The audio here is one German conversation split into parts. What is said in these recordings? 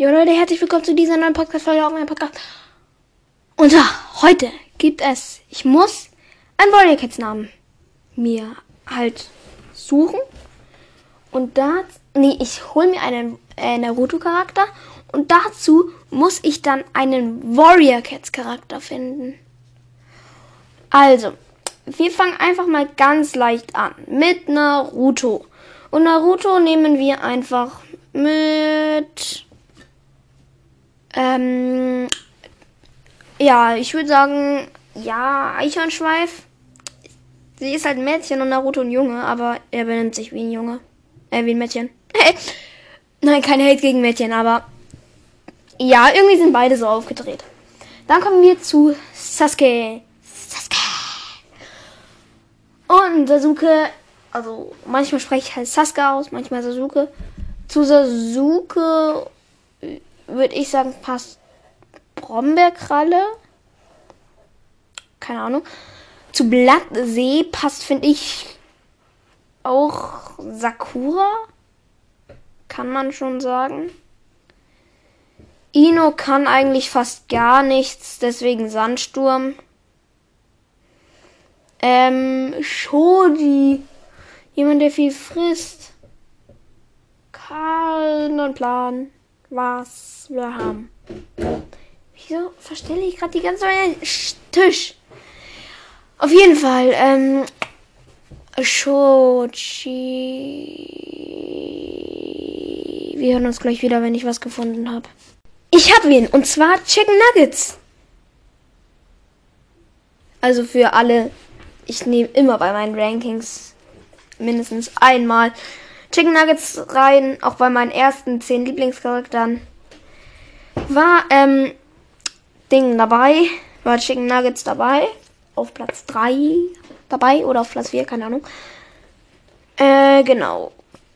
Jo Leute, herzlich willkommen zu dieser neuen Podcast-Folge auf meinem Podcast. Und ja, heute gibt es, ich muss einen Warrior Cats Namen mir halt suchen. Und da, nee, ich hole mir einen äh, Naruto-Charakter und dazu muss ich dann einen Warrior Cats Charakter finden. Also, wir fangen einfach mal ganz leicht an mit Naruto. Und Naruto nehmen wir einfach mit ähm, ja, ich würde sagen, ja, Eichhornschweif. Sie ist halt ein Mädchen und Naruto ein Junge, aber er benimmt sich wie ein Junge. Äh, wie ein Mädchen. Nein, kein Hate gegen Mädchen, aber ja, irgendwie sind beide so aufgedreht. Dann kommen wir zu Sasuke. Sasuke. Und Sasuke, also manchmal spreche ich halt Sasuke aus, manchmal Sasuke. Zu Sasuke würde ich sagen, passt Brombeerkralle. Keine Ahnung. Zu Blattsee passt, finde ich, auch Sakura. Kann man schon sagen. Ino kann eigentlich fast gar nichts, deswegen Sandsturm. Ähm, Shodi. Jemand, der viel frisst. Keinen Plan was wir haben. Wieso verstelle ich gerade die ganze Zeit Tisch? Auf jeden Fall, ähm, Shochi. Wir hören uns gleich wieder, wenn ich was gefunden habe. Ich habe ihn, und zwar Chicken Nuggets. Also für alle, ich nehme immer bei meinen Rankings mindestens einmal Chicken Nuggets rein, auch bei meinen ersten 10 Lieblingscharakteren. War, ähm, Ding dabei, war Chicken Nuggets dabei. Auf Platz 3 dabei oder auf Platz 4, keine Ahnung. Äh, genau.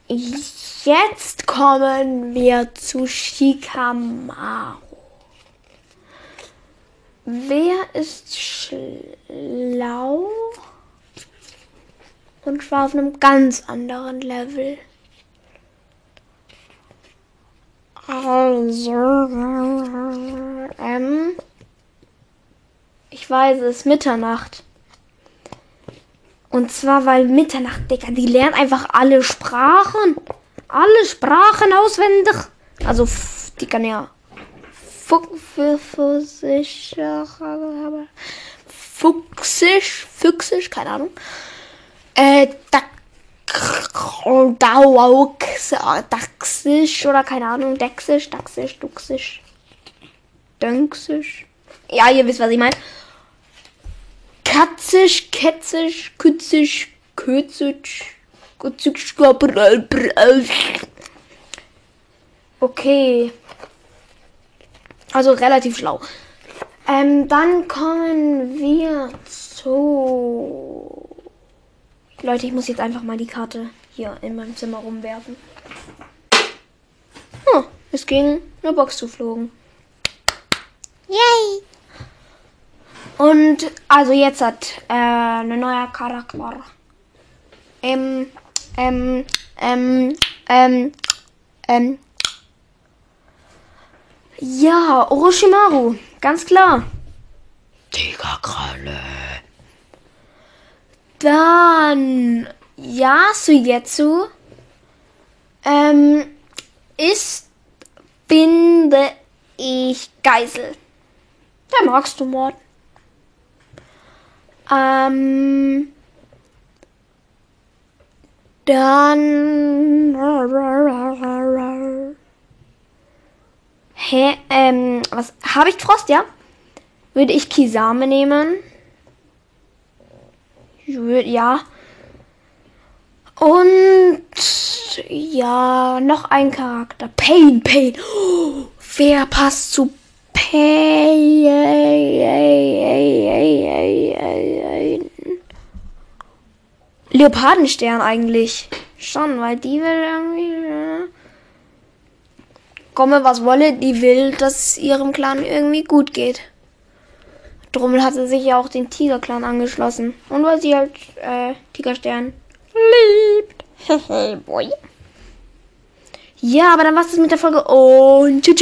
Jetzt kommen wir zu Shikamaru. Wer ist schlau? Und war auf einem ganz anderen Level. Also, ähm, ich weiß, es ist Mitternacht. Und zwar, weil Mitternacht, Digga, die lernen einfach alle Sprachen. Alle Sprachen auswendig. Also, die kann ja Fuchsisch, Fuchsisch, keine Ahnung. Äh, Daxisch oder keine Ahnung, Dexisch, Daxisch, Duxisch, Dönksisch. Ja, ihr wisst, was ich meine. Katzisch, Ketzisch, Kützisch, Kötzisch, Kützisch, Okay. Also relativ schlau. Ähm, dann kommen wir zu Leute, ich muss jetzt einfach mal die Karte hier in meinem Zimmer rumwerfen. Oh, es ging eine Box zuflogen. Yay! Und also jetzt hat äh, ein neuer Charakter. Ähm, ähm, ähm, ähm, ähm. Ja, Orochimaru, ganz klar. Tigerkralle. Dann Yasujetsu ähm, ist, finde ich, Geisel. Der magst du, Mord. Ähm, dann. Hä, ähm, was? Habe ich Frost, ja? Würde ich Kisame nehmen. Ja. Und ja, noch ein Charakter. Pain, Pain. Oh, wer passt zu Pain? Leopardenstern eigentlich. Schon, weil die will irgendwie. Komme was wolle, die will, dass es ihrem Clan irgendwie gut geht. Drum hat sie sich ja auch den Tiger-Clan angeschlossen. Und weil sie halt äh, Tigerstern liebt. Boy. Ja, aber dann war's das mit der Folge und tschüss.